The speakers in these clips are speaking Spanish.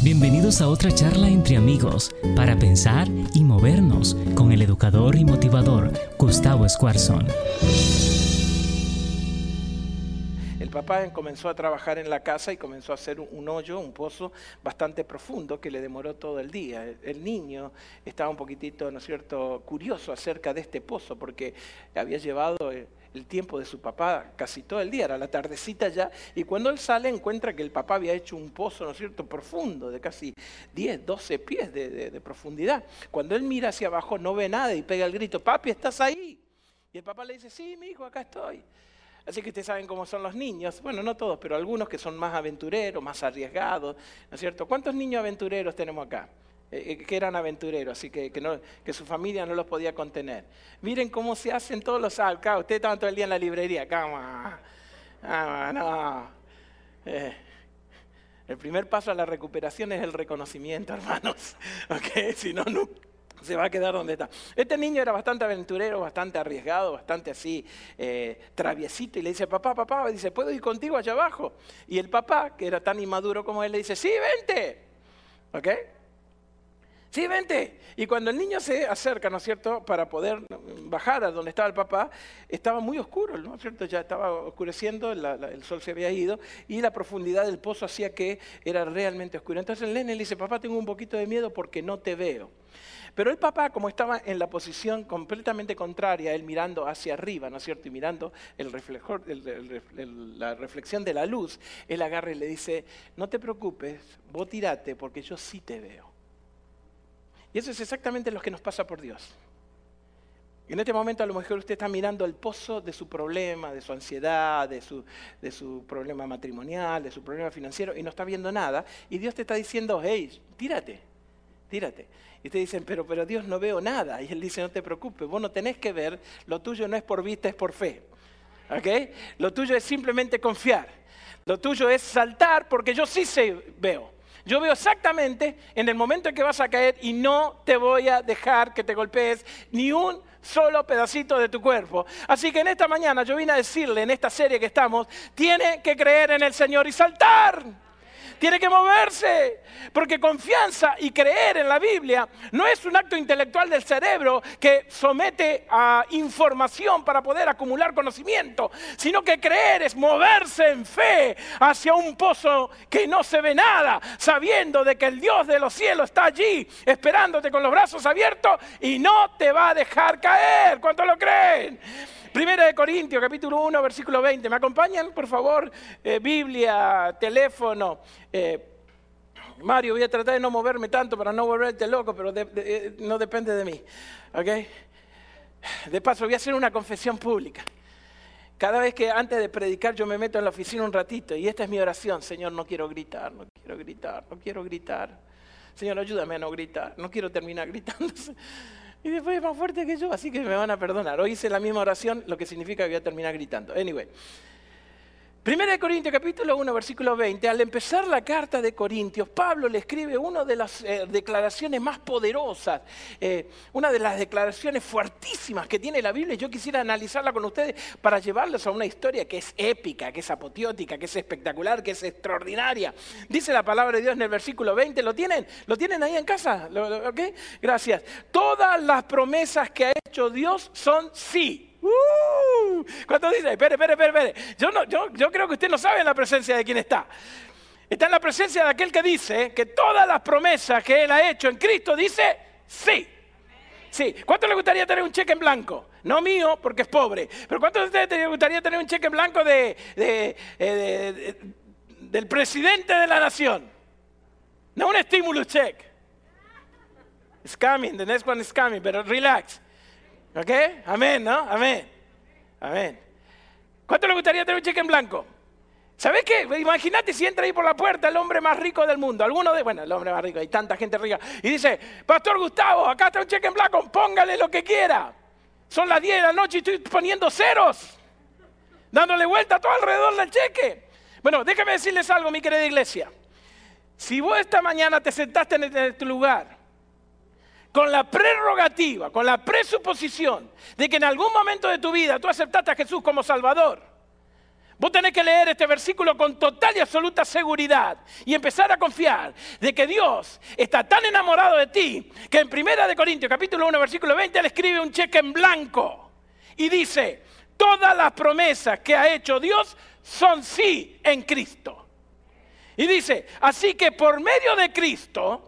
Bienvenidos a otra charla entre amigos para pensar y movernos con el educador y motivador Gustavo Escuarzón. El papá comenzó a trabajar en la casa y comenzó a hacer un hoyo, un pozo bastante profundo que le demoró todo el día. El niño estaba un poquitito, ¿no es cierto?, curioso acerca de este pozo porque había llevado eh, el tiempo de su papá casi todo el día, era la tardecita ya, y cuando él sale encuentra que el papá había hecho un pozo, ¿no es cierto?, profundo, de casi 10, 12 pies de, profundidad. Cuando él mira hacia abajo no ve nada y pega el grito, papi, ¿estás ahí? Y el papá le dice, sí, mi hijo, acá estoy. Así que ustedes saben cómo son los niños, bueno, no todos, pero algunos que son más aventureros, más arriesgados, ¿no es cierto? ¿Cuántos niños aventureros tenemos acá? Eh, eh, que eran aventureros, así que, que, su familia no los podía contener. Miren cómo se hacen todos los acá. Ustedes estaban todo el día en la librería, cama. Ah, no. Eh, el primer paso a la recuperación es el reconocimiento, hermanos. ¿Okay? Si no, no, se va a quedar donde está. Este niño era bastante aventurero, bastante arriesgado, bastante así traviesito y le dice, papá, papá, dice, ¿puedo ir contigo allá abajo? Y el papá, que era tan inmaduro como él, le dice, sí, vente. ¿Ok? Sí, vente. Y cuando el niño se acerca, ¿no es cierto?, para poder bajar a donde estaba el papá, estaba muy oscuro, ¿no es cierto? Ya estaba oscureciendo, el sol se había ido y la profundidad del pozo hacía que era realmente oscuro. Entonces el nene le dice, papá, tengo un poquito de miedo porque no te veo. Pero el papá, como estaba en la posición completamente contraria, él mirando hacia arriba, ¿no es cierto? Y mirando el reflejor, la reflexión de la luz, él agarra y le dice, no te preocupes, vos tirate porque yo sí te veo. Y eso es exactamente lo que nos pasa por Dios. En este momento a lo mejor usted está mirando el pozo de su problema, de su ansiedad, de su, de su problema matrimonial, de su problema financiero y no está viendo nada. Y Dios te está diciendo, hey, tírate, tírate. Y te dicen, pero, pero Dios no veo nada. Y Él dice, no te preocupes, vos no tenés que ver, lo tuyo no es por vista, es por fe. ¿Ok? Lo tuyo es simplemente confiar. Lo tuyo es saltar porque yo sí sé, veo. Yo veo exactamente en el momento en que vas a caer y no te voy a dejar que te golpees ni un solo pedacito de tu cuerpo. Así que en esta mañana yo vine a decirle, en esta serie que estamos, tiene que creer en el Señor y saltar tiene que moverse. Porque confianza y creer en la Biblia no es un acto intelectual del cerebro que somete a información para poder acumular conocimiento, sino que creer es moverse en fe hacia un pozo que no se ve nada, sabiendo de que el Dios de los cielos está allí esperándote con los brazos abiertos y no te va a dejar caer. ¿Cuánto lo creen? Primera de Corintios, capítulo 1, versículo 20. ¿Me acompañan, por favor? Eh, Biblia, teléfono. Eh, Mario, voy a tratar de no moverme tanto para no volverte loco, pero eh, no depende de mí. ¿Ok? De paso, voy a hacer una confesión pública. Cada vez que antes de predicar yo me meto en la oficina un ratito y esta es mi oración, Señor, no quiero gritar, no quiero gritar, no quiero gritar. Señor, ayúdame a no gritar, no quiero terminar gritando. Y después es más fuerte que yo, así que me van a perdonar. Hoy hice la misma oración, lo que significa que voy a terminar gritando. Anyway. Primera de Corintios capítulo 1 versículo 20, al empezar la carta de Corintios, Pablo le escribe una de las eh, declaraciones más poderosas, eh, una de las declaraciones fuertísimas que tiene la Biblia. Yo quisiera analizarla con ustedes para llevarlos a una historia que es épica, que es apoteótica, que es espectacular, que es extraordinaria. Dice la palabra de Dios en el versículo 20, ¿lo tienen? ¿Lo tienen ahí en casa? ¿Ok? Gracias. Todas las promesas que ha hecho Dios son sí Uh, ¿Cuánto dice? Espere, espere, espere. Yo, no, yo, yo creo que usted no sabe en la presencia de quién está. Está en la presencia de aquel que dice que todas las promesas que Él ha hecho en Cristo dice sí. Sí. ¿Cuánto le gustaría tener un cheque en blanco? No mío, porque es pobre. Pero ¿cuánto le gustaría tener un cheque en blanco de, eh, del presidente de la nación? No un estímulo check. It's coming, the next one is coming, pero relax. ¿Ok? Amén, ¿no? Amén. Amén. ¿Cuánto le gustaría tener un cheque en blanco? ¿Sabes qué? Imagínate si entra ahí por la puerta el hombre más rico del mundo. Alguno de, bueno, el hombre más rico, hay tanta gente rica. Y dice, Pastor Gustavo, acá está un cheque en blanco, póngale lo que quiera. Son las 10 de la noche y estoy poniendo ceros. Dándole vuelta todo alrededor del cheque. Bueno, déjame decirles algo, mi querida iglesia. Si vos esta mañana te sentaste en este lugar con la prerrogativa, con la presuposición de que en algún momento de tu vida tú aceptaste a Jesús como Salvador, Vos tenés que leer este versículo con total y absoluta seguridad y empezar a confiar de que Dios está tan enamorado de ti que en Primera de Corintios capítulo 1 versículo 20 le escribe un cheque en blanco y dice, todas las promesas que ha hecho Dios son sí en Cristo. Y dice, así que por medio de Cristo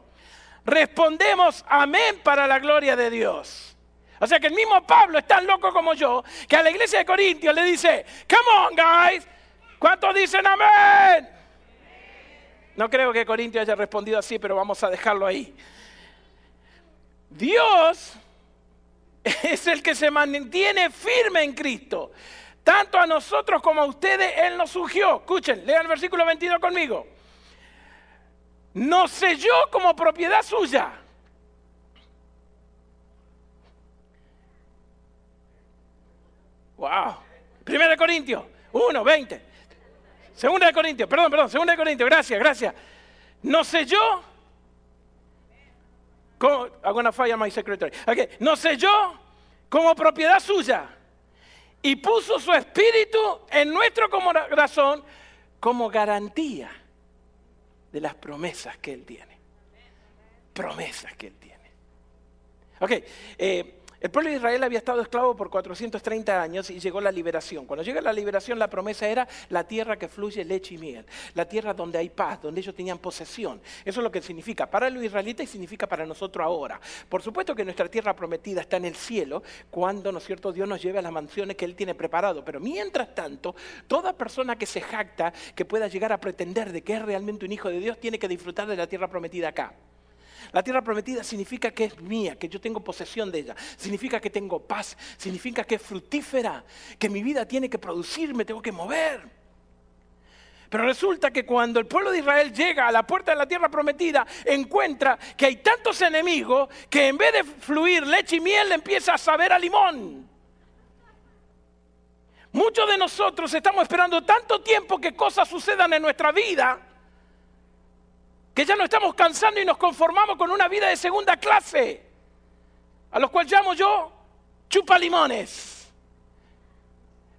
respondemos amén para la gloria de Dios. O sea que el mismo Pablo es tan loco como yo que a la iglesia de Corintios le dice, come on guys, ¿cuántos dicen amén? No creo que Corintios haya respondido así, pero vamos a dejarlo ahí. Dios es el que se mantiene firme en Cristo. Tanto a nosotros como a ustedes Él nos surgió. Escuchen, lean el versículo 22 conmigo. Nos selló como propiedad suya. Wow. Primera de Corintios 1, 20. Segunda de Corintios, perdón, perdón, segunda de Corintios, gracias, gracias. Nos selló. Hago una falla, my secretary. Okay. Nos selló como propiedad suya y puso su espíritu en nuestro corazón como garantía de las promesas que Él tiene. Promesas que Él tiene. Ok, eh, el pueblo de Israel había estado esclavo por 430 años y llegó la liberación. Cuando llega la liberación, la promesa era la tierra que fluye leche y miel, la tierra donde hay paz, donde ellos tenían posesión. Eso es lo que significa para los israelitas y significa para nosotros ahora. Por supuesto que nuestra tierra prometida está en el cielo cuando, ¿no es cierto?, Dios nos lleve a las mansiones que Él tiene preparado. Pero mientras tanto, toda persona que se jacta, que pueda llegar a pretender de que es realmente un hijo de Dios, tiene que disfrutar de la tierra prometida acá. La tierra prometida significa que es mía, que yo tengo posesión de ella. Significa que tengo paz. Significa que es fructífera, que mi vida tiene que producir, me tengo que mover. Pero resulta que cuando el pueblo de Israel llega a la puerta de la tierra prometida, encuentra que hay tantos enemigos que en vez de fluir leche y miel, empieza a saber a limón. Muchos de nosotros estamos esperando tanto tiempo que cosas sucedan en nuestra vida que ya no estamos cansando y nos conformamos con una vida de segunda clase, a los cuales llamo yo chupa limones.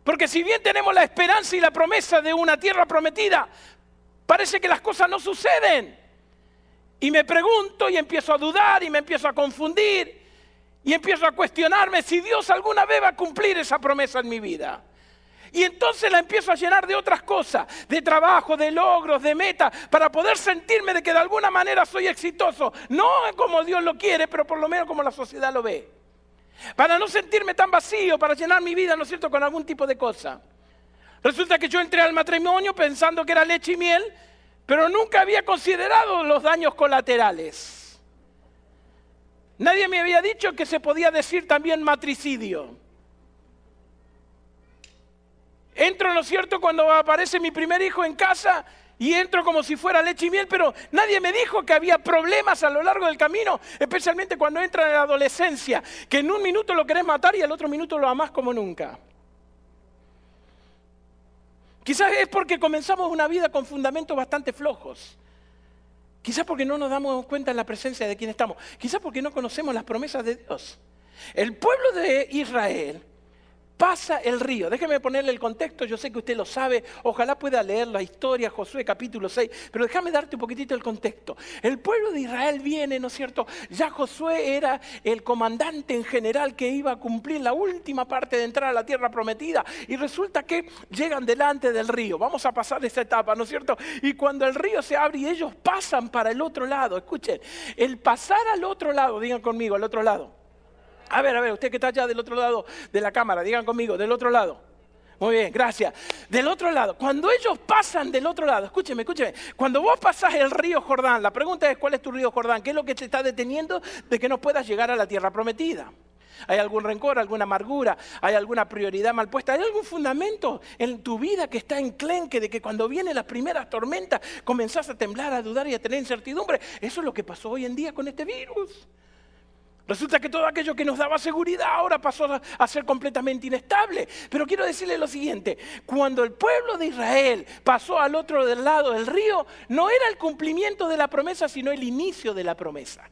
Porque si bien tenemos la esperanza y la promesa de una tierra prometida, parece que las cosas no suceden. Y me pregunto y empiezo a dudar y me empiezo a confundir y empiezo a cuestionarme si Dios alguna vez va a cumplir esa promesa en mi vida. Y entonces la empiezo a llenar de otras cosas, de trabajo, de logros, de metas, para poder sentirme de que de alguna manera soy exitoso. No como Dios lo quiere, pero por lo menos como la sociedad lo ve. Para no sentirme tan vacío, para llenar mi vida, ¿no es cierto?, con algún tipo de cosa. Resulta que yo entré al matrimonio pensando que era leche y miel, pero nunca había considerado los daños colaterales. Nadie me había dicho que se podía decir también matricidio. Entro, ¿no es cierto?, cuando aparece mi primer hijo en casa y entro como si fuera leche y miel, pero nadie me dijo que había problemas a lo largo del camino, especialmente cuando entra en la adolescencia, que en un minuto lo querés matar y al otro minuto lo amás como nunca. Quizás es porque comenzamos una vida con fundamentos bastante flojos. Quizás porque no nos damos cuenta en la presencia de quien estamos. Quizás porque no conocemos las promesas de Dios. El pueblo de Israel pasa el río. Déjeme ponerle el contexto, yo sé que usted lo sabe, ojalá pueda leer la historia, Josué capítulo 6, pero déjame darte un poquitito el contexto. El pueblo de Israel viene, ¿no es cierto? Ya Josué era el comandante en general que iba a cumplir la última parte de entrar a la tierra prometida y resulta que llegan delante del río. Vamos a pasar esa etapa, ¿no es cierto? Y cuando el río se abre y ellos pasan para el otro lado, escuchen, el pasar al otro lado, digan conmigo, al otro lado a ver, a ver, usted que está allá del otro lado de la cámara, digan conmigo, del otro lado. Muy bien, gracias. Del otro lado, cuando ellos pasan del otro lado, escúcheme, escúcheme, cuando vos pasas el río Jordán, la pregunta es, ¿cuál es tu río Jordán? ¿Qué es lo que te está deteniendo de que no puedas llegar a la tierra prometida? ¿Hay algún rencor, alguna amargura? ¿Hay alguna prioridad mal puesta? ¿Hay algún fundamento en tu vida que está enclenque de que cuando vienen las primeras tormentas comenzás a temblar, a dudar y a tener incertidumbre? Eso es lo que pasó hoy en día con este virus. Resulta que todo aquello que nos daba seguridad ahora pasó a ser completamente inestable. Pero quiero decirle lo siguiente, cuando el pueblo de Israel pasó al otro lado del río, no era el cumplimiento de la promesa, sino el inicio de la promesa.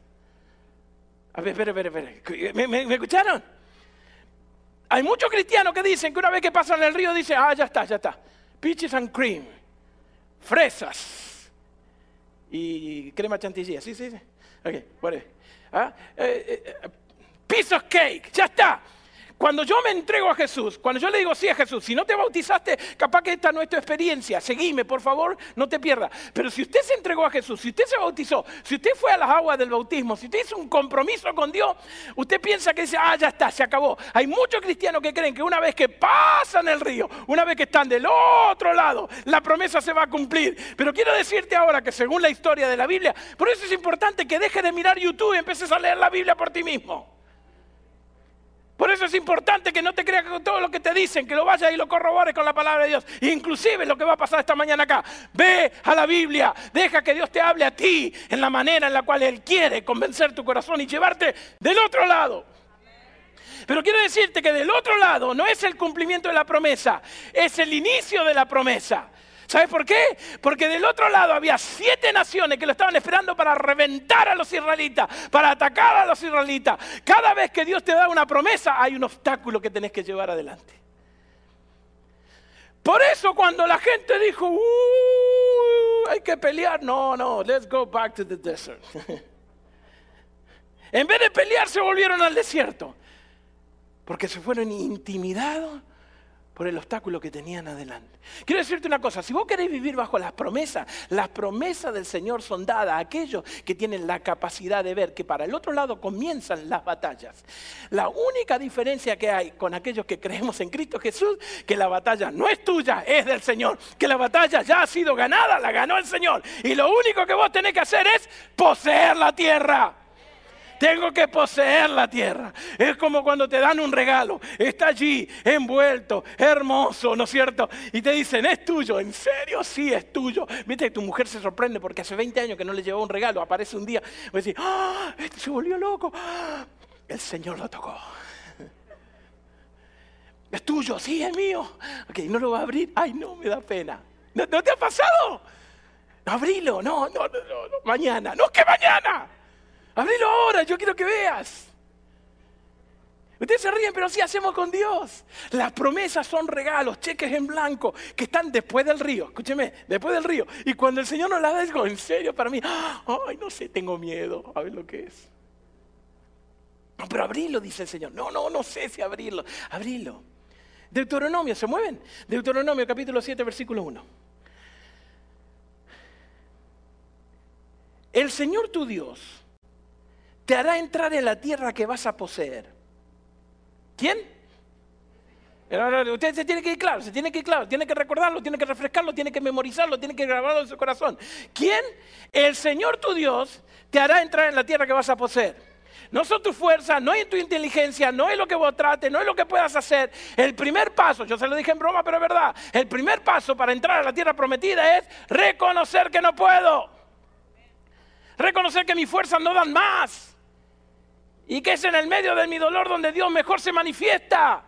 A ver, espera, espera. ¿Me, me escucharon? Hay muchos cristianos que dicen que una vez que pasan el río dicen, ah, ya está, ya está. peaches and cream, fresas y crema chantilly. Sí, sí, sí. Ok, bueno. ¿Ah? Eh, eh, piece of cake, ya está. Cuando yo me entrego a Jesús, cuando yo le digo sí a Jesús, si no te bautizaste, capaz que esta no es tu experiencia, seguime, por favor, no te pierdas. Pero si usted se entregó a Jesús, si usted se bautizó, si usted fue a las aguas del bautismo, si usted hizo un compromiso con Dios, usted piensa que dice, ah, ya está, se acabó. Hay muchos cristianos que creen que una vez que pasan el río, una vez que están del otro lado, la promesa se va a cumplir. Pero quiero decirte ahora que según la historia de la Biblia, por eso es importante que dejes de mirar YouTube y empieces a leer la Biblia por ti mismo. Por eso es importante que no te creas con todo lo que te dicen, que lo vayas y lo corrobores con la palabra de Dios. Inclusive lo que va a pasar esta mañana acá. Ve a la Biblia, deja que Dios te hable a ti en la manera en la cual Él quiere convencer tu corazón y llevarte del otro lado. Pero quiero decirte que del otro lado no es el cumplimiento de la promesa, es el inicio de la promesa. ¿Sabes por qué? Porque del otro lado había siete naciones que lo estaban esperando para reventar a los israelitas, para atacar a los israelitas. Cada vez que Dios te da una promesa, hay un obstáculo que tenés que llevar adelante. Por eso cuando la gente dijo, hay que pelear, no, no, let's go back to the desert. en vez de pelear se volvieron al desierto, porque se fueron intimidados por el obstáculo que tenían adelante. Quiero decirte una cosa, si vos querés vivir bajo las promesas, las promesas del Señor son dadas a aquellos que tienen la capacidad de ver que para el otro lado comienzan las batallas. La única diferencia que hay con aquellos que creemos en Cristo Jesús, que la batalla no es tuya, es del Señor, que la batalla ya ha sido ganada, la ganó el Señor. Y lo único que vos tenés que hacer es poseer la tierra. Tengo que poseer la tierra. Es como cuando te dan un regalo. Está allí, envuelto, hermoso, ¿no es cierto? Y te dicen, es tuyo. ¿En serio? Sí, es tuyo. Viste que tu mujer se sorprende porque hace 20 años que no le llevó un regalo. Aparece un día. Y decir, ¡ah! Este se volvió loco. El Señor lo tocó. Es tuyo, sí, es mío. Ok, no lo va a abrir. Ay, no, me da pena. ¿No, te ha pasado? Abrilo, no, no, no, no, mañana. No, que mañana. Abrilo ahora, yo quiero que veas. Ustedes se ríen, pero así hacemos con Dios. Las promesas son regalos, cheques en blanco, que están después del río. Escúcheme, después del río. Y cuando el Señor nos las da, digo, en serio, para mí, ay, no sé, tengo miedo a ver lo que es. No, pero abrilo, dice el Señor. No, no, no sé si abrirlo. Abrilo. Deuteronomio, ¿se mueven? Deuteronomio capítulo 7, versículo 1. El Señor tu Dios te hará entrar en la tierra que vas a poseer. ¿Quién? Usted se tiene que ir claro, se tiene que ir claro, tiene que recordarlo, tiene que refrescarlo, tiene que memorizarlo, tiene que grabarlo en su corazón. ¿Quién? El Señor tu Dios te hará entrar en la tierra que vas a poseer. No son tus fuerzas, no es tu inteligencia, no es lo que vos trates, no es lo que puedas hacer. El primer paso, yo se lo dije en broma, pero es verdad, el primer paso para entrar a la tierra prometida es reconocer que no puedo. Reconocer que mis fuerzas no dan más y que es en el medio de mi dolor donde Dios mejor se manifiesta.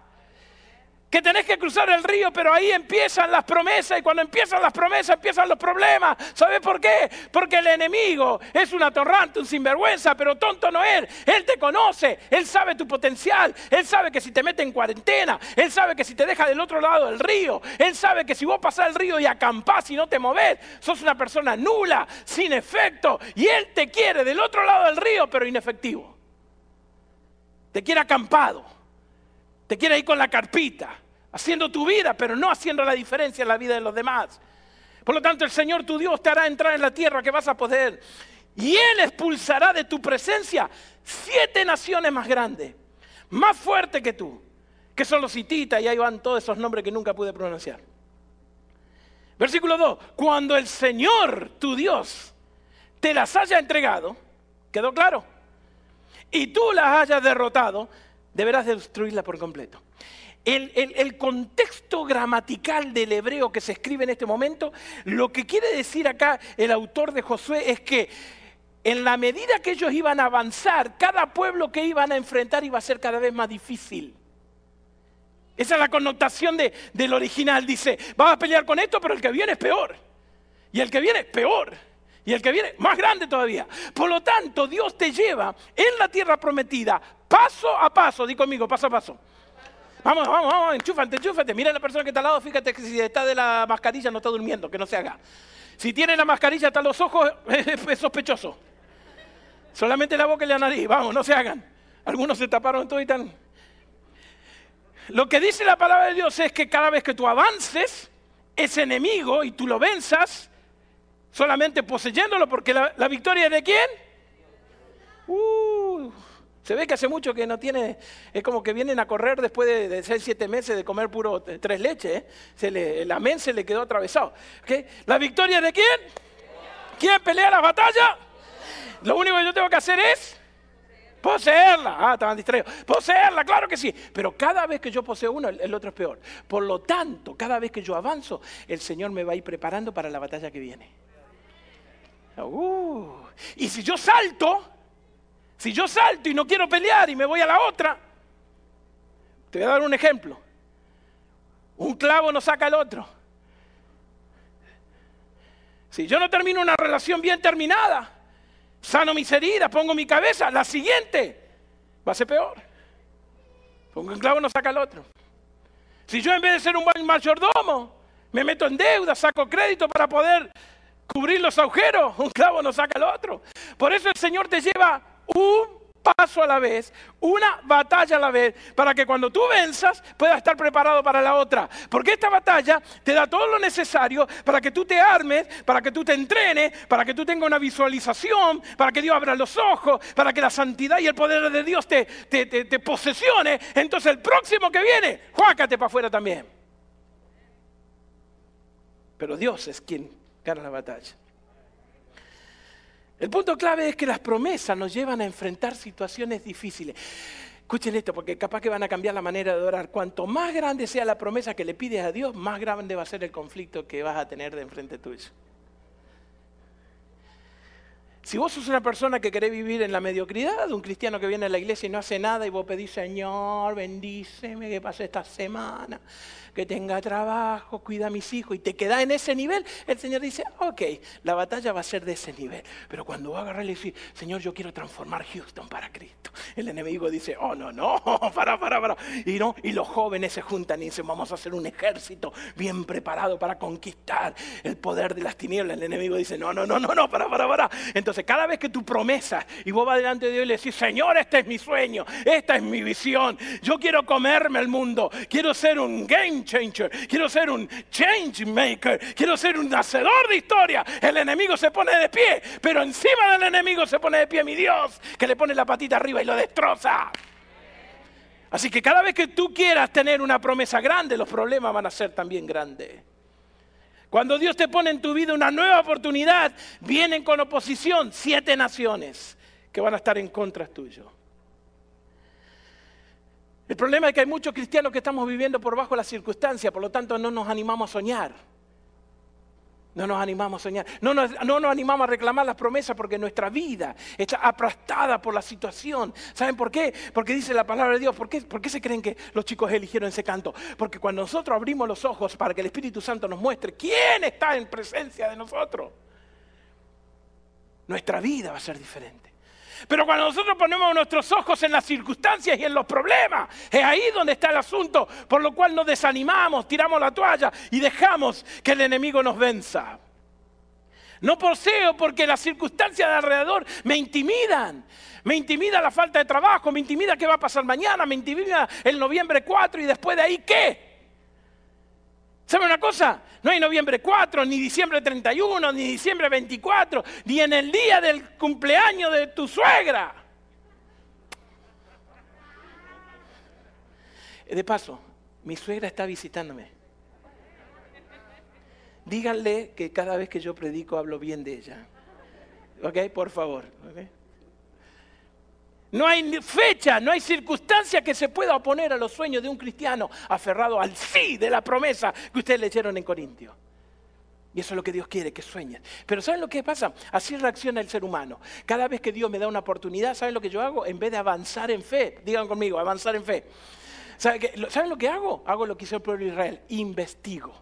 Que tenés que cruzar el río, pero ahí empiezan las promesas y cuando empiezan las promesas empiezan los problemas. ¿Sabes por qué? Porque el enemigo es un atorrante, un sinvergüenza, pero tonto no es. Él te conoce, él sabe tu potencial, él sabe que si te mete en cuarentena, él sabe que si te deja del otro lado del río, él sabe que si vos pasás el río y acampás y no te movés, sos una persona nula, sin efecto, y él te quiere del otro lado del río, pero inefectivo te quiere acampado, te quiere ir con la carpita, haciendo tu vida, pero no haciendo la diferencia en la vida de los demás. Por lo tanto, el Señor tu Dios te hará entrar en la tierra que vas a poder. Y Él expulsará de tu presencia siete naciones más grandes, más fuertes que tú, que son los hititas, y ahí van todos esos nombres que nunca pude pronunciar. Versículo 2, cuando el Señor tu Dios te las haya entregado, ¿quedó claro? Y tú las hayas derrotado, deberás destruirla por completo. El, el, contexto gramatical del hebreo que se escribe en este momento, lo que quiere decir acá el autor de Josué es que en la medida que ellos iban a avanzar, cada pueblo que iban a enfrentar iba a ser cada vez más difícil. Esa es la connotación de, del original. Dice, vas a pelear con esto, pero el que viene es peor. Y el que viene es peor. Y el que viene, más grande todavía. Por lo tanto, Dios te lleva en la tierra prometida, paso a paso, di conmigo, paso a paso. Vamos, vamos, vamos, enchúfate, enchúfate. Mira a la persona que está al lado, fíjate que si está de la mascarilla no está durmiendo, que no se haga. Si tiene la mascarilla hasta los ojos, es sospechoso. Solamente la boca y la nariz, vamos, no se hagan. Algunos se taparon todo y tan. Lo que dice la palabra de Dios es que cada vez que tú avances, ese enemigo y tú lo venzas, solamente poseyéndolo, porque la, victoria es de quién? Uh, se ve que hace mucho que no tiene, es como que vienen a correr después de, de 6, 7 meses de comer puro tres leches, ¿eh? se le, se le quedó atravesado. ¿La victoria de quién? ¿Quién pelea la batalla? Lo único que yo tengo que hacer es poseerla. Ah, estaban distraídos. Poseerla, claro que sí. Pero cada vez que yo poseo uno, el otro es peor. Por lo tanto, cada vez que yo avanzo, el Señor me va a ir preparando para la batalla que viene. Uh. y si yo salto, si yo salto y no quiero pelear y me voy a la otra, te voy a dar un ejemplo. Un clavo no saca el otro. Si yo no termino una relación bien terminada, sano mis heridas, pongo mi cabeza, la siguiente va a ser peor. Porque un clavo no saca el otro. Si yo en vez de ser un buen mayordomo, me meto en deuda, saco crédito para poder cubrir los agujeros, un clavo no saca el otro. Por eso el Señor te lleva un paso a la vez, una batalla a la vez, para que cuando tú venzas puedas estar preparado para la otra. Porque esta batalla te da todo lo necesario para que tú te armes, para que tú te entrenes, para que tú tengas una visualización, para que Dios abra los ojos, para que la santidad y el poder de Dios te, te, posesione. Entonces el próximo que viene, juácate para afuera también. Pero Dios es quien gana la batalla. El punto clave es que las promesas nos llevan a enfrentar situaciones difíciles. Escuchen esto, porque capaz que van a cambiar la manera de orar. Cuanto más grande sea la promesa que le pides a Dios, más grande va a ser el conflicto que vas a tener de enfrente tuyo. Si vos sos una persona que querés vivir en la mediocridad, un cristiano que viene a la iglesia y no hace nada y vos pedís, Señor, bendíceme que pase esta semana, que tenga trabajo, cuida a mis hijos y te queda en ese nivel, el Señor dice, ok, la batalla va a ser de ese nivel. Pero cuando a agarrar y decir, Señor, yo quiero transformar Houston para Cristo, el enemigo dice, oh, no, no, para, para, para. Y, no, y los jóvenes se juntan y dicen, vamos a hacer un ejército bien preparado para conquistar el poder de las tinieblas. El enemigo dice, no, no, no, no, no, para, para, para. Entonces, cada vez que tu promesa y vos vas delante de Dios y le decís, Señor, este es mi sueño, esta es mi visión, yo quiero comerme el mundo, quiero ser un game changer, quiero ser un change maker, quiero ser un hacedor de historia. El enemigo se pone de pie, pero encima del enemigo se pone de pie mi Dios, que le pone la patita arriba y lo destroza. Así que cada vez que tú quieras tener una promesa grande, los problemas van a ser también grandes. Cuando Dios te pone en tu vida una nueva oportunidad, vienen con oposición siete naciones que van a estar en contra tuyo. El problema es que hay muchos cristianos que estamos viviendo por bajo las circunstancias, por lo tanto no nos animamos a soñar. No nos animamos a soñar. No nos, no nos, animamos a reclamar las promesas porque nuestra vida está aplastada por la situación. ¿Saben por qué? Porque dice la palabra de Dios. ¿Por qué, ¿Por qué se creen que los chicos eligieron ese canto? Porque cuando nosotros abrimos los ojos para que el Espíritu Santo nos muestre quién está en presencia de nosotros, nuestra vida va a ser diferente. Pero cuando nosotros ponemos nuestros ojos en las circunstancias y en los problemas, es ahí donde está el asunto, por lo cual nos desanimamos, tiramos la toalla y dejamos que el enemigo nos venza. No poseo porque las circunstancias de alrededor me intimidan. Me intimida la falta de trabajo, me intimida qué va a pasar mañana, me intimida el noviembre 4 y después de ahí qué. ¿Sabe una cosa? No hay noviembre 4, ni diciembre 31, ni diciembre 24, ni en el día del cumpleaños de tu suegra. De paso, mi suegra está visitándome. Díganle que cada vez que yo predico hablo bien de ella. ¿Ok? Por favor. No hay fecha, no hay circunstancia que se pueda oponer a los sueños de un cristiano aferrado al sí de la promesa que ustedes leyeron en Corintios. Y eso es lo que Dios quiere, que sueñen. Pero ¿saben lo que pasa? Así reacciona el ser humano. Cada vez que Dios me da una oportunidad, ¿saben lo que yo hago? En vez de avanzar en fe, digan conmigo, avanzar en fe. ¿Saben, lo que hago? Hago lo que hizo el pueblo de Israel, investigo.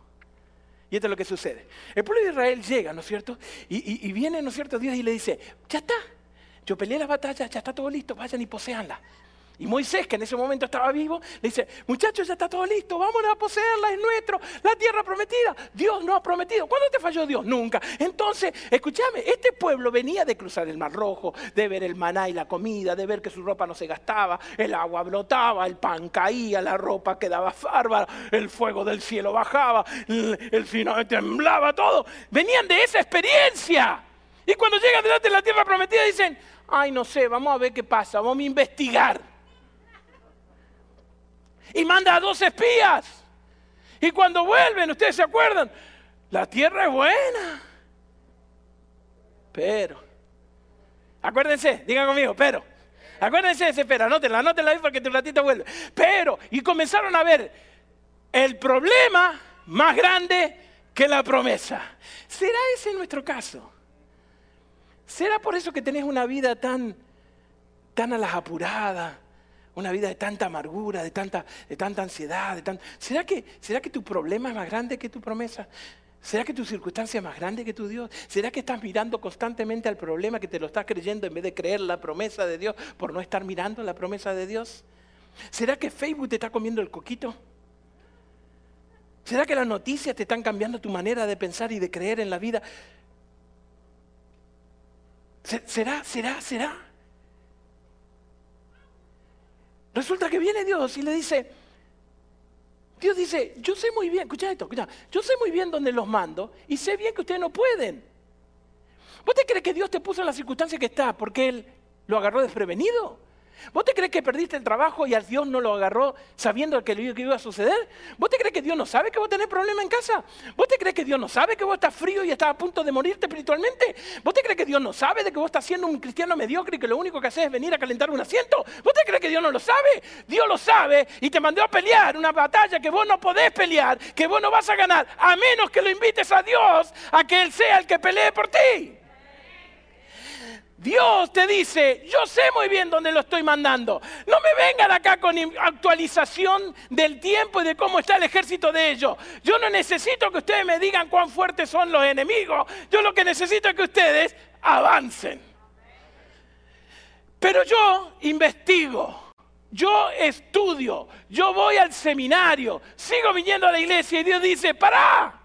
Y esto es lo que sucede. El pueblo de Israel llega, ¿no es cierto? Y, y viene, ¿no es cierto? Dios y le dice, ya está, yo peleé la batalla, ya está todo listo, vayan y poseanla. Y Moisés, que en ese momento estaba vivo, le dice, muchachos, ya está todo listo, vámonos a poseerla, es nuestro, la tierra prometida. Dios no ha prometido. ¿Cuándo te falló Dios? Nunca. Entonces, escúchame, este pueblo venía de cruzar el Mar Rojo, de ver el maná y la comida, de ver que su ropa no se gastaba, el agua brotaba, el pan caía, la ropa quedaba bárbara, el fuego del cielo bajaba, el, el temblaba, todo. Venían de esa experiencia. Y cuando llegan delante de la tierra prometida dicen, ay, no sé, vamos a ver qué pasa, vamos a investigar y manda a dos espías. Y cuando vuelven, ustedes se acuerdan, la tierra es buena. Pero, acuérdense, digan conmigo, pero, acuérdense de ese pero, anótenla, anótenla ahí porque tu ratito vuelve. Pero, y comenzaron a ver el problema más grande que la promesa. ¿Será ese nuestro caso? ¿Será por eso que tenés una vida tan, tan a las apuradas? una vida de tanta amargura, de tanta, de tanta ansiedad. De ¿Será, que, ¿Será que tu problema es más grande que tu promesa? ¿Será que tu circunstancia es más grande que tu Dios? ¿Será que estás mirando constantemente al problema que te lo estás creyendo en vez de creer la promesa de Dios por no estar mirando la promesa de Dios? ¿Será que Facebook te está comiendo el coquito? ¿Será que las noticias te están cambiando tu manera de pensar y de creer en la vida? ¿Será, será, será? Resulta que viene Dios y le dice, Dios dice, yo sé muy bien, escucha esto, escucha, yo sé muy bien dónde los mando y sé bien que ustedes no pueden. ¿Vos te crees que Dios te puso en la circunstancia que está porque Él lo agarró desprevenido? ¿Vos te crees que perdiste el trabajo y a Dios no lo agarró sabiendo que lo iba a suceder? ¿Vos te crees que Dios no sabe que vos tenés problema en casa? ¿Vos te crees que Dios no sabe que vos estás frío y estás a punto de morirte espiritualmente? ¿Vos te crees que Dios no sabe de que vos estás siendo un cristiano mediocre y que lo único que haces es venir a calentar un asiento? ¿Vos te crees que Dios no lo sabe? Dios lo sabe y te mandó a pelear una batalla que vos no podés pelear, que vos no vas a ganar, a menos que lo invites a Dios a que Él sea el que pelee por ti. Dios te dice, yo sé muy bien dónde lo estoy mandando. No me vengan acá con actualización del tiempo y de cómo está el ejército de ellos. Yo no necesito que ustedes me digan cuán fuertes son los enemigos. Yo lo que necesito es que ustedes avancen. Pero yo investigo, yo estudio, yo voy al seminario, sigo viniendo a la iglesia y Dios dice, para.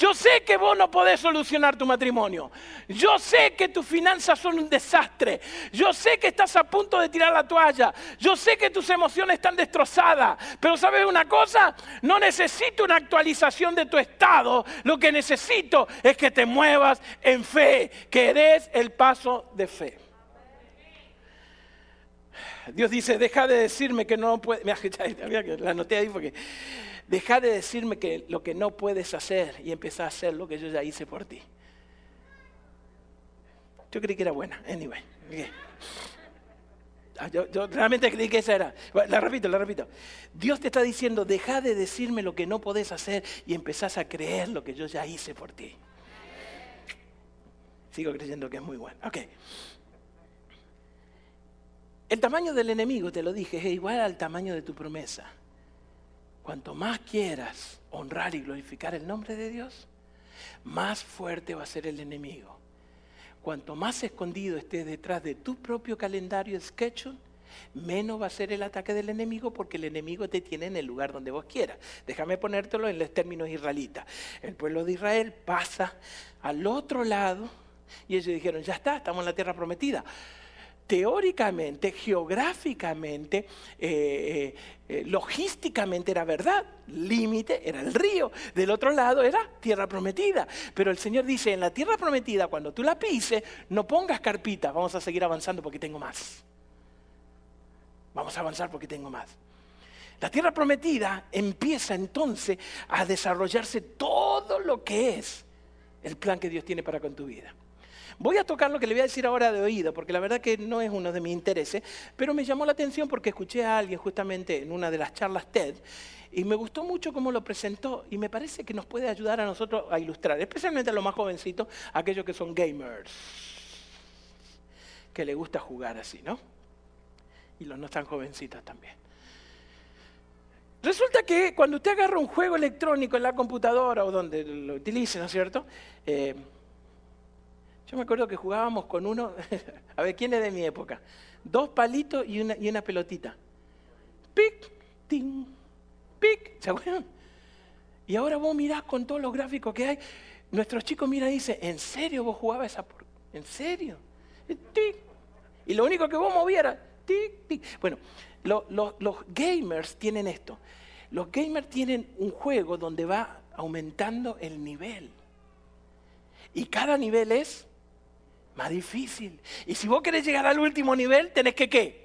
Yo sé que vos no podés solucionar tu matrimonio. Yo sé que tus finanzas son un desastre. Yo sé que estás a punto de tirar la toalla. Yo sé que tus emociones están destrozadas. Pero sabes una cosa, no necesito una actualización de tu estado. Lo que necesito es que te muevas en fe, que des el paso de fe. Dios dice, deja de decirme que no puedes. La anoté ahí porque Deja de decirme que lo que no puedes hacer y empieza a hacer lo que yo ya hice por ti. Yo creí que era buena. Anyway. Ah, yo, realmente creí que esa era. La repito, la repito. Dios te está diciendo, deja de decirme lo que no podés hacer y empezás a creer lo que yo ya hice por ti. Sigo creyendo que es muy bueno. Ok. El tamaño del enemigo, te lo dije, es igual al tamaño de tu promesa. Cuanto más quieras honrar y glorificar el nombre de Dios, más fuerte va a ser el enemigo. Cuanto más escondido estés detrás de tu propio calendario schedule, menos va a ser el ataque del enemigo porque el enemigo te tiene en el lugar donde vos quieras. Déjame ponértelo en los términos israelitas. El pueblo de Israel pasa al otro lado y ellos dijeron, ya está, estamos en la tierra prometida teóricamente, geográficamente, eh, eh, eh, logísticamente era verdad. Límite era el río. Del otro lado era tierra prometida. Pero el Señor dice, en la tierra prometida, cuando tú la pises, no pongas carpita, vamos a seguir avanzando porque tengo más. Vamos a avanzar porque tengo más. La tierra prometida empieza entonces a desarrollarse todo lo que es el plan que Dios tiene para con tu vida. Voy a tocar lo que le voy a decir ahora de oído, porque la verdad que no es uno de mis intereses, pero me llamó la atención porque escuché a alguien justamente en una de las charlas TED y me gustó mucho cómo lo presentó y me parece que nos puede ayudar a nosotros a ilustrar, especialmente a los más jovencitos, aquellos que son gamers, que les gusta jugar así, ¿no? Y los no tan jovencitos también. Resulta que cuando usted agarra un juego electrónico en la computadora o donde lo utilice, ¿no es cierto? Eh, Yo me acuerdo que jugábamos con uno, a ver, ¿quién es de mi época? Dos palitos y una, y una pelotita. Pic, ting, pic, ¿se acuerdan? Y ahora vos mirás con todos los gráficos que hay, nuestros chicos miran y dicen, ¿en serio vos jugabas esa? Por... ¿En serio? Tic. Y lo único que vos movieras, tic, tic. Bueno, los gamers tienen esto. Los gamers tienen un juego donde va aumentando el nivel. Y cada nivel es más difícil. Y si vos querés llegar al último nivel, tenés que qué?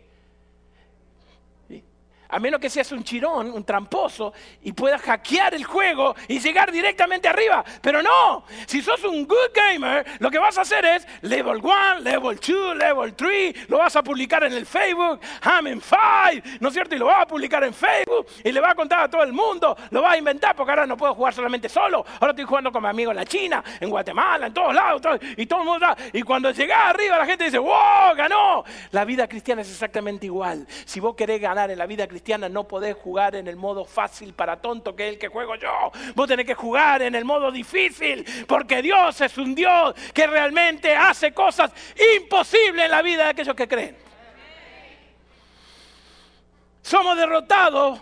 A menos que seas un chirón, un tramposo, y puedas hackear el juego y llegar directamente arriba. Pero no, si sos un good gamer, lo que vas a hacer es level 1, level 2, level 3, lo vas a publicar en el Facebook, I'm in 5, ¿no es cierto? Y lo vas a publicar en Facebook y le vas a contar a todo el mundo, lo vas a inventar porque ahora no puedo jugar solamente solo, ahora estoy jugando con mi amigo en la China, en Guatemala, en todos lados, y todo el mundo. Y cuando llegas arriba, la gente dice, wow, ganó. La vida cristiana es exactamente igual. Si vos querés ganar en la vida cristiana, cristiana no podés jugar en el modo fácil para tonto que es el que juego yo. Vos tenés que jugar en el modo difícil porque Dios es un Dios que realmente hace cosas imposibles en la vida de aquellos que creen. Somos derrotados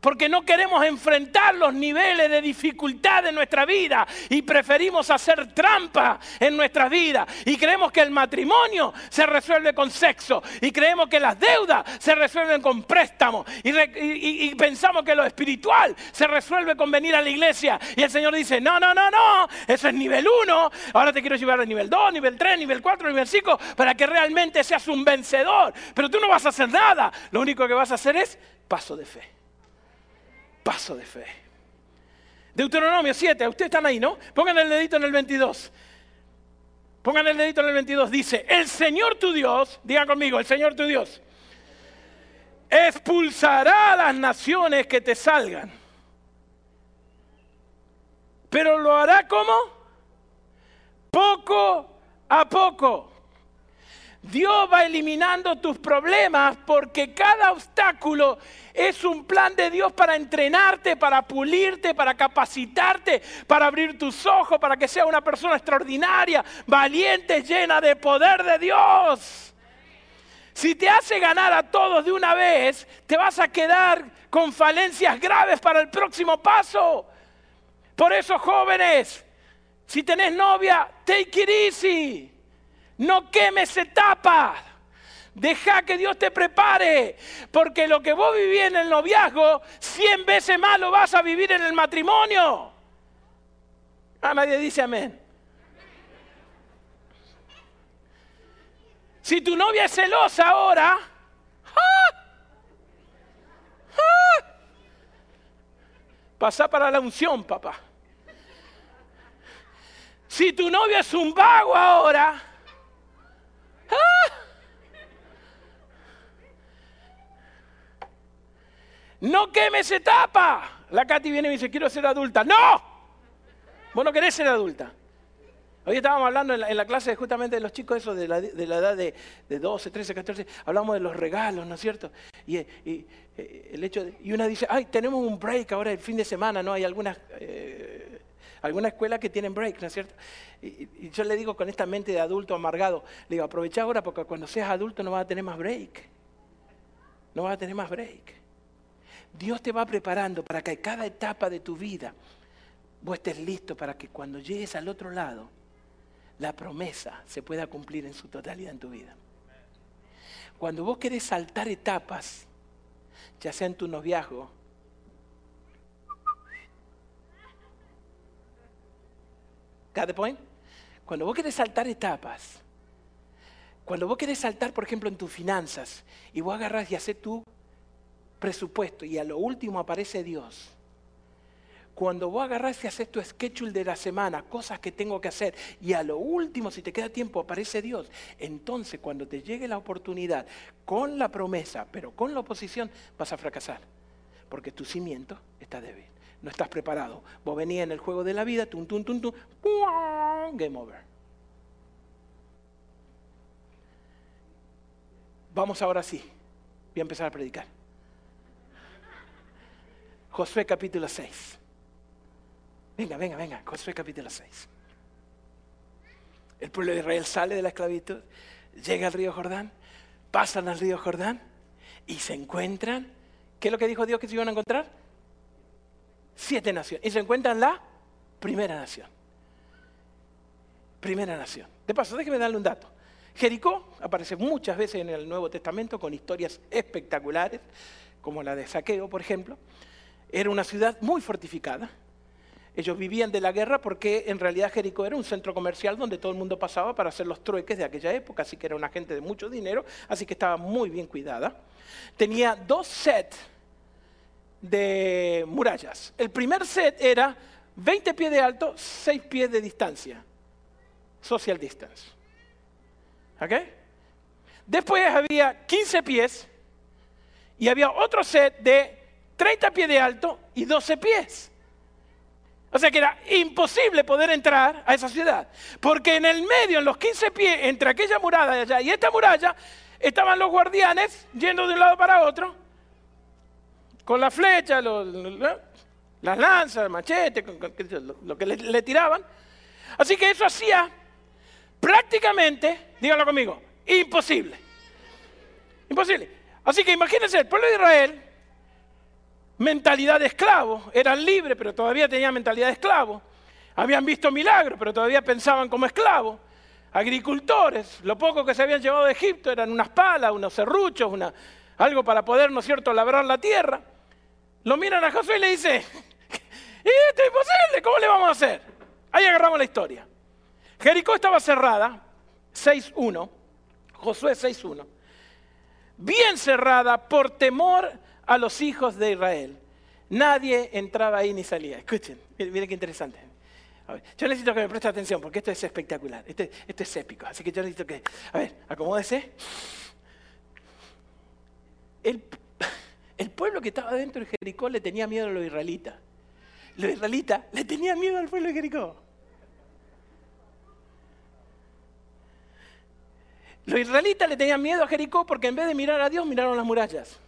porque no queremos enfrentar los niveles de dificultad en nuestra vida y preferimos hacer trampa en nuestra vida. Y creemos que el matrimonio se resuelve con sexo y creemos que las deudas se resuelven con préstamos y, pensamos que lo espiritual se resuelve con venir a la iglesia. Y el Señor dice, no, no, no, no, eso es nivel 1, ahora te quiero llevar a nivel 2, nivel 3, nivel 4, nivel 5, para que realmente seas un vencedor. Pero tú no vas a hacer nada, lo único que vas a hacer es paso de fe paso de fe. Deuteronomio 7, ustedes están ahí, ¿no? Pongan el dedito en el 22. Pongan el dedito en el 22. Dice, el Señor tu Dios, digan conmigo, el Señor tu Dios, expulsará a las naciones que te salgan. Pero lo hará como? Poco a poco. Dios va eliminando tus problemas porque cada obstáculo es un plan de Dios para entrenarte, para pulirte, para capacitarte, para abrir tus ojos, para que sea una persona extraordinaria, valiente, llena de poder de Dios. Si te hace ganar a todos de una vez, te vas a quedar con falencias graves para el próximo paso. Por eso, jóvenes, si tenés novia, take it easy. No quemes etapas. Deja que Dios te prepare, porque lo que vos vivís en el noviazgo, cien veces más lo vas a vivir en el matrimonio. Ah, nadie dice amén. Si tu novia es celosa ahora, ¡ah! ¡Ah! pasa para la unción, papá. Si tu novia es un vago ahora, No quemes etapa. La Katy viene y me dice, quiero ser adulta. ¡No! Vos no querés ser adulta. Hoy estábamos hablando en la, clase justamente de los chicos esos de la, edad de, 12, 13, 14, hablamos de los regalos, ¿no es cierto? Y, eh, el hecho y una dice, ay, tenemos un break ahora el fin de semana, ¿no? Hay algunas, eh, algunas escuelas que tienen break, ¿no es cierto? Y, yo le digo con esta mente de adulto amargado, le digo, aprovecha ahora porque cuando seas adulto no vas a tener más break. No vas a tener más break. Dios te va preparando para que cada etapa de tu vida vos estés listo para que cuando llegues al otro lado, la promesa se pueda cumplir en su totalidad en tu vida. Cuando vos querés saltar etapas, ya sea en tu noviazgo, ¿Got point? Cuando vos querés saltar etapas, cuando vos querés saltar, por ejemplo, en tus finanzas, y vos agarrás y haces tu presupuesto y a lo último aparece Dios. Cuando vos agarrás y haces tu schedule de la semana, cosas que tengo que hacer, y a lo último, si te queda tiempo, aparece Dios, entonces cuando te llegue la oportunidad, con la promesa, pero con la oposición, vas a fracasar. Porque tu cimiento está débil. No estás preparado. Vos venías en el juego de la vida, tum, tum, tum, tum, game over. Vamos ahora sí. Voy a empezar a predicar. Josué capítulo 6. Venga, venga, venga, Josué capítulo 6. El pueblo de Israel sale de la esclavitud, llega al río Jordán, pasan al río Jordán y se encuentran. ¿Qué es lo que dijo Dios que se iban a encontrar? Siete naciones. Y se encuentran la primera nación. Primera nación. De paso, déjeme darle un dato. Jericó aparece muchas veces en el Nuevo Testamento con historias espectaculares, como la de Saqueo, por ejemplo. Era una ciudad muy fortificada. Ellos vivían de la guerra porque en realidad Jericó era un centro comercial donde todo el mundo pasaba para hacer los trueques de aquella época, así que era una gente de mucho dinero, así que estaba muy bien cuidada. Tenía dos sets de murallas. El primer set era 20 pies de alto, 6 pies de distancia. Social distance. ¿Ok? Después había 15 pies y había otro set de 30 pies de alto y 12 pies. O sea que era imposible poder entrar a esa ciudad. Porque en el medio, en los 15 pies, entre aquella muralla y esta muralla, estaban los guardianes yendo de un lado para otro, con la flecha, las lanzas, el machete, lo, que le tiraban. Así que eso hacía prácticamente, díganlo conmigo, imposible. Imposible. Así que imagínense, el pueblo de Israel, mentalidad de esclavo, eran libres, pero todavía tenían mentalidad de esclavo. Habían visto milagros, pero todavía pensaban como esclavos. Agricultores, lo poco que se habían llevado de Egipto eran unas palas, unos serruchos, una, algo para poder, ¿no es cierto?, labrar la tierra. Lo miran a Josué y le dice, ¿y esto es imposible? ¿Cómo le vamos a hacer? Ahí agarramos la historia. Jericó estaba cerrada, 6.1, Josué 6.1, bien cerrada por temor a los hijos de Israel. Nadie entraba ahí ni salía. Escuchen, miren qué interesante. yo necesito que me preste atención porque esto es espectacular, esto, esto, es épico. Así que yo necesito que, a ver, acomódese. El, el pueblo que estaba dentro de Jericó le tenía miedo a los israelitas. Los israelitas le tenían miedo al pueblo de Jericó. Los israelitas le tenían miedo a Jericó porque en vez de mirar a Dios miraron las murallas.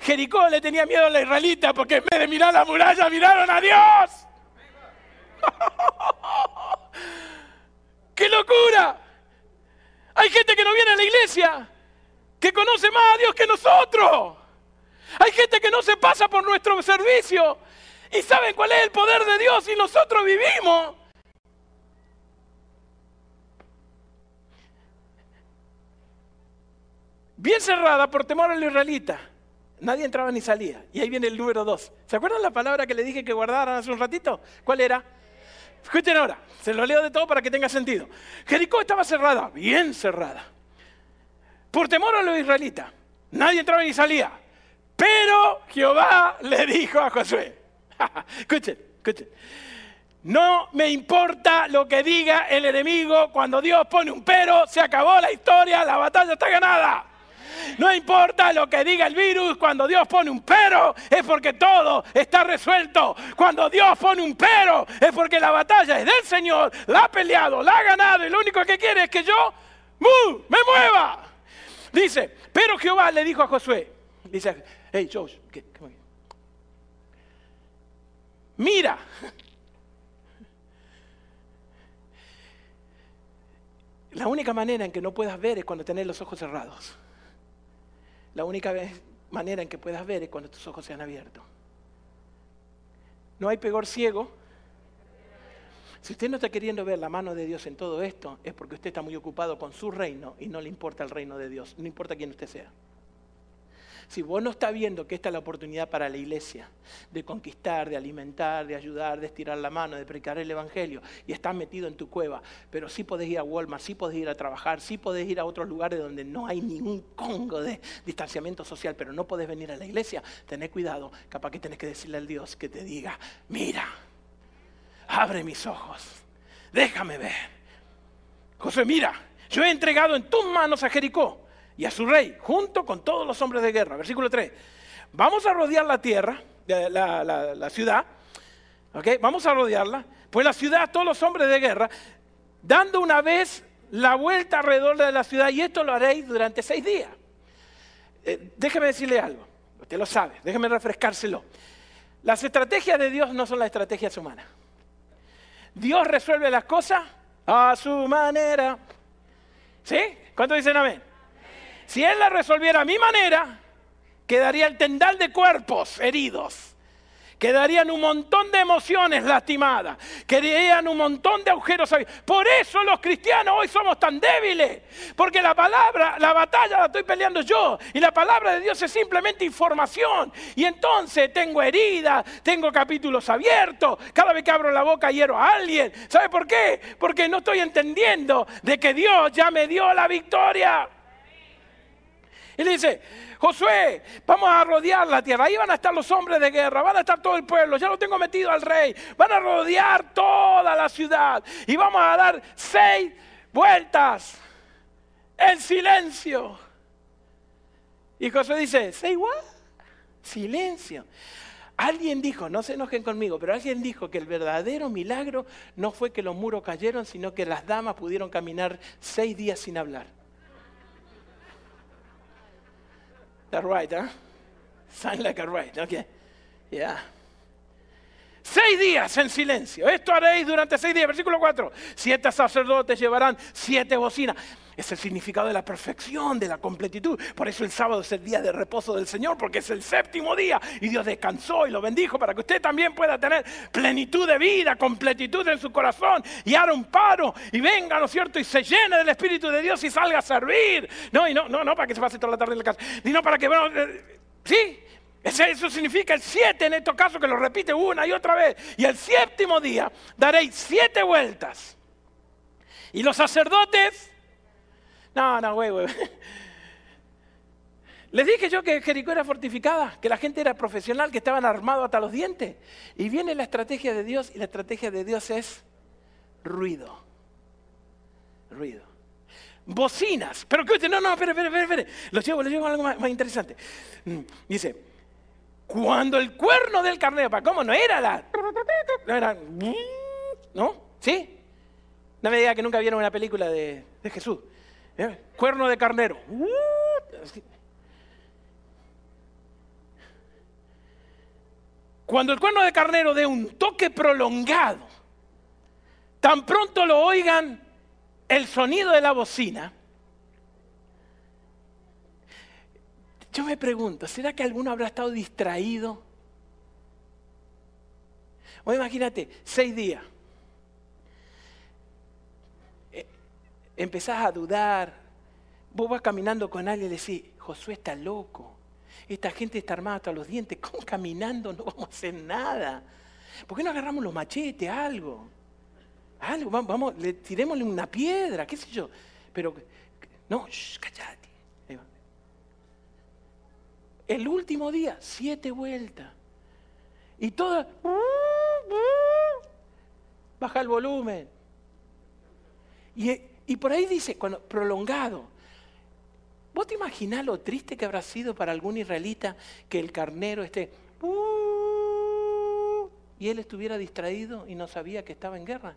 Jericó le tenía miedo a los israelitas porque en vez de mirar las murallas miraron a Dios. ¡Qué locura! Hay gente que no viene a la iglesia, que conoce más a Dios que nosotros. Hay gente que no se pasa por nuestro servicio y saben cuál es el poder de Dios y nosotros vivimos. bien cerrada por temor al israelita. Nadie entraba ni salía. Y ahí viene el número dos. ¿Se acuerdan la palabra que le dije que guardaran hace un ratito? ¿Cuál era? Escuchen ahora, se lo leo de todo para que tenga sentido. Jericó estaba cerrada, bien cerrada. Por temor a los israelitas. Nadie entraba ni salía. Pero Jehová le dijo a Josué. escuchen, escuchen. No me importa lo que diga el enemigo cuando Dios pone un pero, se acabó la historia, la batalla está ganada. No importa lo que diga el virus, cuando Dios pone un pero, es porque todo está resuelto. Cuando Dios pone un pero, es porque la batalla es del Señor, la ha peleado, la ha ganado y lo único que quiere es que yo me mueva. Dice, pero Jehová le dijo a Josué, dice, hey Josh, mira, la única manera en que no puedas ver es cuando tenés los ojos cerrados. La única manera en que puedas ver es cuando tus ojos sean abiertos. No hay peor ciego. Si usted no está queriendo ver la mano de Dios en todo esto, es porque usted está muy ocupado con su reino y no le importa el reino de Dios, no importa quién usted sea. Si vos no estás viendo que esta es la oportunidad para la iglesia de conquistar, de alimentar, de ayudar, de estirar la mano, de predicar el evangelio y estás metido en tu cueva, pero sí podés ir a Walmart, sí podés ir a trabajar, sí podés ir a otros lugares donde no hay ningún congo de distanciamiento social, pero no podés venir a la iglesia, tenés cuidado, capaz que tenés que decirle al Dios que te diga, mira, abre mis ojos, déjame ver. José, mira, yo he entregado en tus manos a Jericó y a su rey, junto con todos los hombres de guerra. Versículo 3. Vamos a rodear la tierra, la, la, ciudad, ¿ok? Vamos a rodearla. Pues la ciudad, todos los hombres de guerra, dando una vez la vuelta alrededor de la ciudad, y esto lo haréis durante seis días. Eh, déjeme decirle algo, usted lo sabe, déjeme refrescárselo. Las estrategias de Dios no son las estrategias humanas. Dios resuelve las cosas a su manera. ¿Sí? ¿Cuánto dicen amén? Si Él la resolviera a mi manera, quedaría el tendal de cuerpos heridos quedarían un montón de emociones lastimadas, quedarían un montón de agujeros. Por eso los cristianos hoy somos tan débiles, porque la palabra, la batalla la estoy peleando yo, y la palabra de Dios es simplemente información. Y entonces tengo heridas, tengo capítulos abiertos, cada vez que abro la boca hiero a alguien. ¿Sabe por qué? Porque no estoy entendiendo de que Dios ya me dio la victoria. Y le dice, Josué, vamos a rodear la tierra. Ahí van a estar los hombres de guerra, van a estar todo el pueblo. Ya lo tengo metido al rey. Van a rodear toda la ciudad. Y vamos a dar seis vueltas en silencio. Y Josué dice, ¿seis what? Silencio. Alguien dijo, no se enojen conmigo, pero alguien dijo que el verdadero milagro no fue que los muros cayeron, sino que las damas pudieron caminar seis días sin hablar. That's right, huh? Sound like a right, okay. Yeah. Seis días en silencio. Esto haréis durante seis días. Versículo 4. Siete sacerdotes llevarán siete bocinas. Es el significado de la perfección, de la completitud. Por eso el sábado es el día de reposo del Señor, porque es el séptimo día y Dios descansó y lo bendijo para que usted también pueda tener plenitud de vida, completitud en su corazón y haga un paro y venga, ¿no es cierto? Y se llene del Espíritu de Dios y salga a servir. No, y no, no, no para que se pase toda la tarde en la casa, sino para que, bueno, eh, sí, eso significa el siete en estos casos que lo repite una y otra vez. Y el séptimo día daréis siete vueltas. Y los sacerdotes no, no, güey, güey. Les dije yo que Jericó era fortificada, que la gente era profesional, que estaban armados hasta los dientes. Y viene la estrategia de Dios y la estrategia de Dios es ruido. Ruido. Bocinas. Pero que usted, no, no, espere, espere, espere. Los llevo, los llevo algo más, interesante. Mm, dice, cuando el cuerno del carnero, ¿cómo no era la? No era, ¿no? ¿Sí? No me diga que nunca vieron una película de, de Jesús. ¿Eh? Cuerno de carnero. Cuando el cuerno de carnero dé un toque prolongado, tan pronto lo oigan el sonido de la bocina, yo me pregunto, ¿será que alguno habrá estado distraído? O imagínate, seis días. Empezás a dudar, vos vas caminando con alguien y decís, Josué está loco, esta gente está armada hasta los dientes, ¿cómo caminando no vamos a hacer nada? ¿Por qué no agarramos los machetes, algo? Algo, vamos, le, tirémosle una piedra, qué sé yo. Pero, no, shh, callate. El último día, siete vueltas. Y toda, baja el volumen. Y y por ahí dice, cuando, prolongado. ¿Vos te imaginás lo triste que habrá sido para algún israelita que el carnero esté uh, y él estuviera distraído y no sabía que estaba en guerra?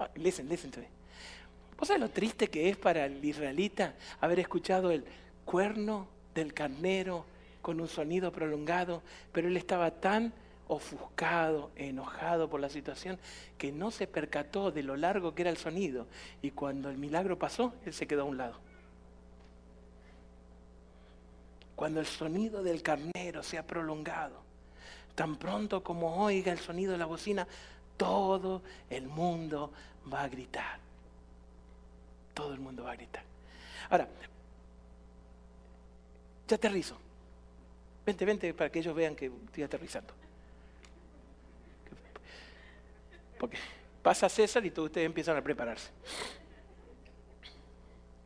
Ah, listen, listen to me. ¿Vos sabés lo triste que es para el israelita haber escuchado el cuerno del carnero con un sonido prolongado, pero él estaba tan ofuscado, enojado por la situación, que no se percató de lo largo que era el sonido. Y cuando el milagro pasó, él se quedó a un lado. Cuando el sonido del carnero se ha prolongado, tan pronto como oiga el sonido de la bocina, todo el mundo va a gritar. Todo el mundo va a gritar. Ahora, ya aterrizo. Vente, vente para que ellos vean que estoy aterrizando. Pasa César y todos ustedes empiezan a prepararse.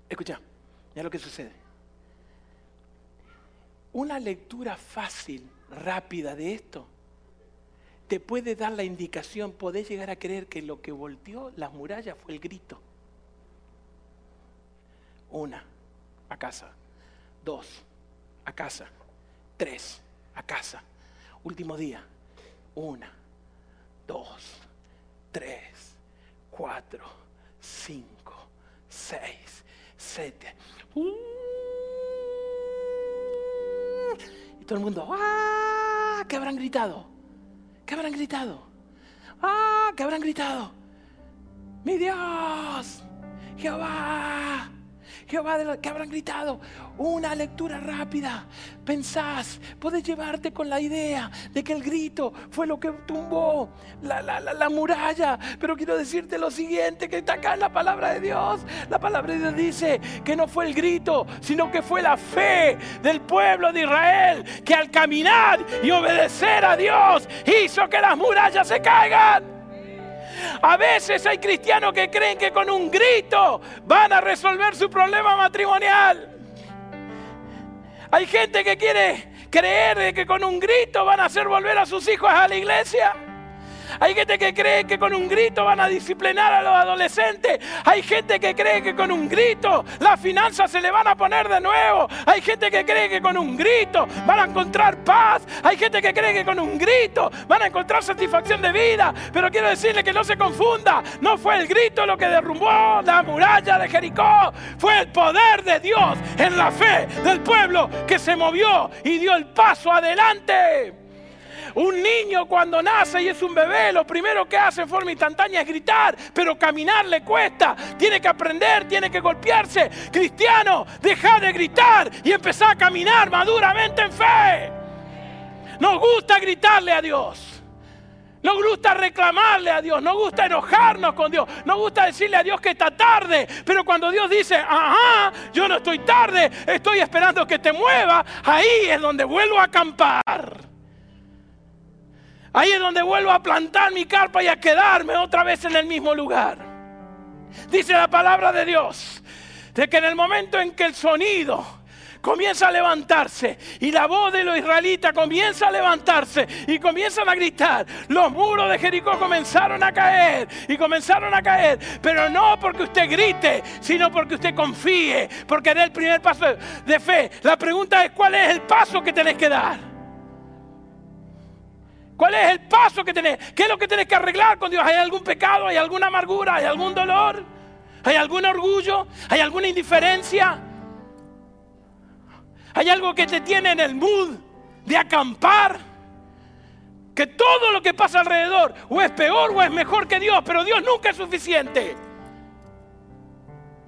Escucha, ya lo que sucede. Una lectura fácil, rápida de esto, te puede dar la indicación, podés llegar a creer que lo que volteó las murallas fue el grito. Una, a casa. Dos, a casa. Tres, a casa. Último día. Una, dos, tres, cuatro, cinco, seis, siete. Y todo el mundo, ¡ah! ¿Qué habrán gritado? ¿Qué habrán gritado? ¡Ah! ¿Qué habrán gritado? ¡Mi Dios! ¡Jehová! Jehová de que habrán gritado. Una lectura rápida. Pensás, puedes llevarte con la idea de que el grito fue lo que tumbó la, la, muralla. Pero quiero decirte lo siguiente, que está acá en la palabra de Dios. La palabra de Dios dice que no fue el grito, sino que fue la fe del pueblo de Israel que al caminar y obedecer a Dios hizo que las murallas se caigan. A veces hay cristianos que creen que con un grito van a resolver su problema matrimonial. Hay gente que quiere creer que con un grito van a hacer volver a sus hijos a la iglesia. Hay gente que cree que con un grito van a disciplinar a los adolescentes. Hay gente que cree que con un grito las finanzas se le van a poner de nuevo. Hay gente que cree que con un grito van a encontrar paz. Hay gente que cree que con un grito van a encontrar satisfacción de vida. Pero quiero decirle que no se confunda. No fue el grito lo que derrumbó la muralla de Jericó. Fue el poder de Dios en la fe del pueblo que se movió y dio el paso adelante. Un niño cuando nace y es un bebé, lo primero que hace en forma instantánea es gritar, pero caminar le cuesta. Tiene que aprender, tiene que golpearse. Cristiano, deja de gritar y empezá a caminar maduramente en fe. Nos gusta gritarle a Dios. Nos gusta reclamarle a Dios, nos gusta enojarnos con Dios, nos gusta decirle a Dios que está tarde, pero cuando Dios dice, ajá, yo no estoy tarde, estoy esperando que te mueva, ahí es donde vuelvo a acampar. Ahí es donde vuelvo a plantar mi carpa y a quedarme otra vez en el mismo lugar. Dice la palabra de Dios, de que en el momento en que el sonido comienza a levantarse y la voz de los israelitas comienza a levantarse y comienzan a gritar. Los muros de Jericó comenzaron a caer y comenzaron a caer, pero no porque usted grite, sino porque usted confíe, porque era el primer paso de fe. La pregunta es cuál es el paso que tenés que dar. ¿Cuál es el paso que tenés? ¿Qué es lo que tenés que arreglar con Dios? ¿Hay algún pecado? ¿Hay alguna amargura? ¿Hay algún dolor? ¿Hay algún orgullo? ¿Hay alguna indiferencia? ¿Hay algo que te tiene en el mood de acampar? Que todo lo que pasa alrededor o es peor o es mejor que Dios, pero Dios nunca es suficiente.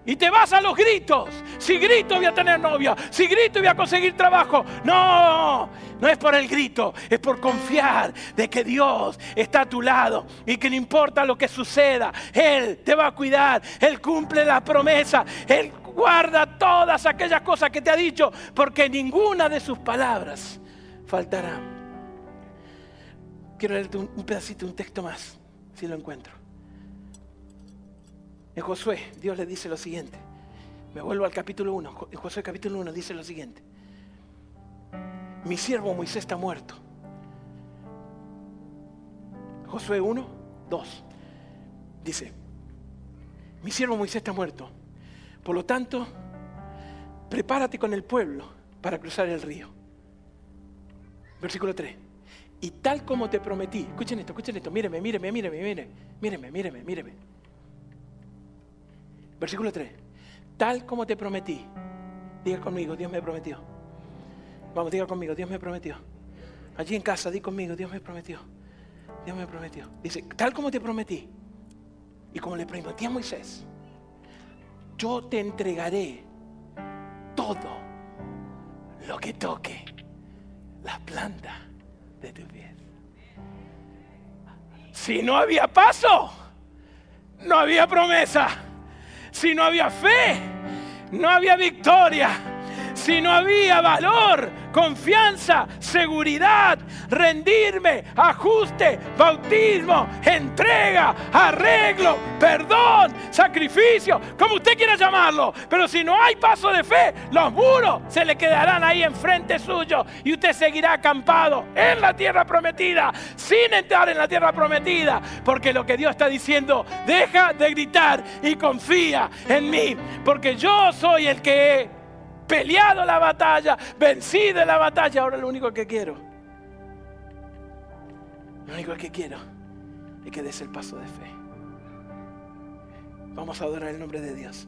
Y te vas a los gritos. Si grito voy a tener novia. Si grito voy a conseguir trabajo. No, no es por el grito. Es por confiar de que Dios está a tu lado. Y que no importa lo que suceda. Él te va a cuidar. Él cumple la promesa. Él guarda todas aquellas cosas que te ha dicho. Porque ninguna de sus palabras faltará. Quiero leerte un pedacito, un texto más. Si lo encuentro. En Josué, Dios le dice lo siguiente. Me vuelvo al capítulo 1. En Josué capítulo 1 dice lo siguiente. Mi siervo Moisés está muerto. Josué 1, 2. Dice, mi siervo Moisés está muerto. Por lo tanto, prepárate con el pueblo para cruzar el río. Versículo 3. Y tal como te prometí, escuchen esto, escuchen esto, míreme, míreme, míreme, míreme, míreme, míreme, míreme. Versículo 3. Tal como te prometí. Diga conmigo, Dios me prometió. Vamos, diga conmigo, Dios me prometió. Allí en casa, di conmigo, Dios me prometió. Dios me prometió. Dice, tal como te prometí. Y como le prometí a Moisés, yo te entregaré todo lo que toque la planta de tu pies. Si no había paso, no había promesa. Si no había fe, no había victoria. Si no había valor, confianza, seguridad, rendirme, ajuste, bautismo, entrega, arreglo, perdón, sacrificio, como usted quiera llamarlo. Pero si no hay paso de fe, los muros se le quedarán ahí enfrente suyo y usted seguirá acampado en la tierra prometida, sin entrar en la tierra prometida. Porque lo que Dios está diciendo, deja de gritar y confía en mí, porque yo soy el que peleado la batalla, vencido la batalla, ahora lo único que quiero, lo único que quiero es que des el paso de fe. Vamos a adorar el nombre de Dios.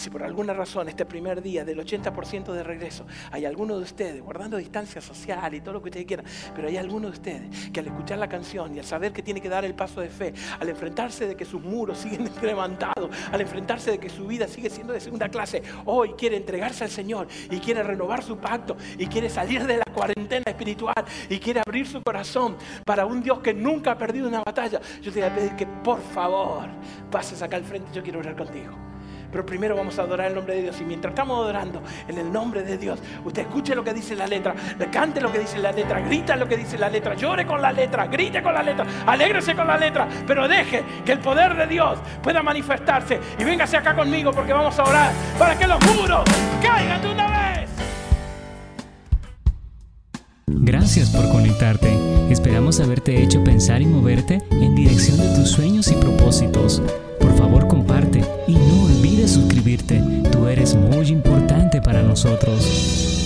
Si por alguna razón este primer día del 80% de regreso hay alguno de ustedes, guardando distancia social y todo lo que ustedes quieran, pero hay alguno de ustedes que al escuchar la canción y al saber que tiene que dar el paso de fe, al enfrentarse de que sus muros siguen levantados, al enfrentarse de que su vida sigue siendo de segunda clase, hoy quiere entregarse al Señor y quiere renovar su pacto y quiere salir de la cuarentena espiritual y quiere abrir su corazón para un Dios que nunca ha perdido una batalla, yo te voy a pedir que por favor pases acá al frente, yo quiero orar contigo. Pero primero vamos a adorar el nombre de Dios. Y mientras estamos adorando en el nombre de Dios, usted escuche lo que dice la letra, cante lo que dice la letra, grita lo que dice la letra, llore con la letra, grite con la letra, alégrese con la letra, pero deje que el poder de Dios pueda manifestarse. Y véngase acá conmigo porque vamos a orar para que los muros caigan de una vez. Gracias por conectarte. Esperamos haberte hecho pensar y moverte en dirección de tus sueños y propósitos. Suscribirte. Tú eres muy importante para nosotros.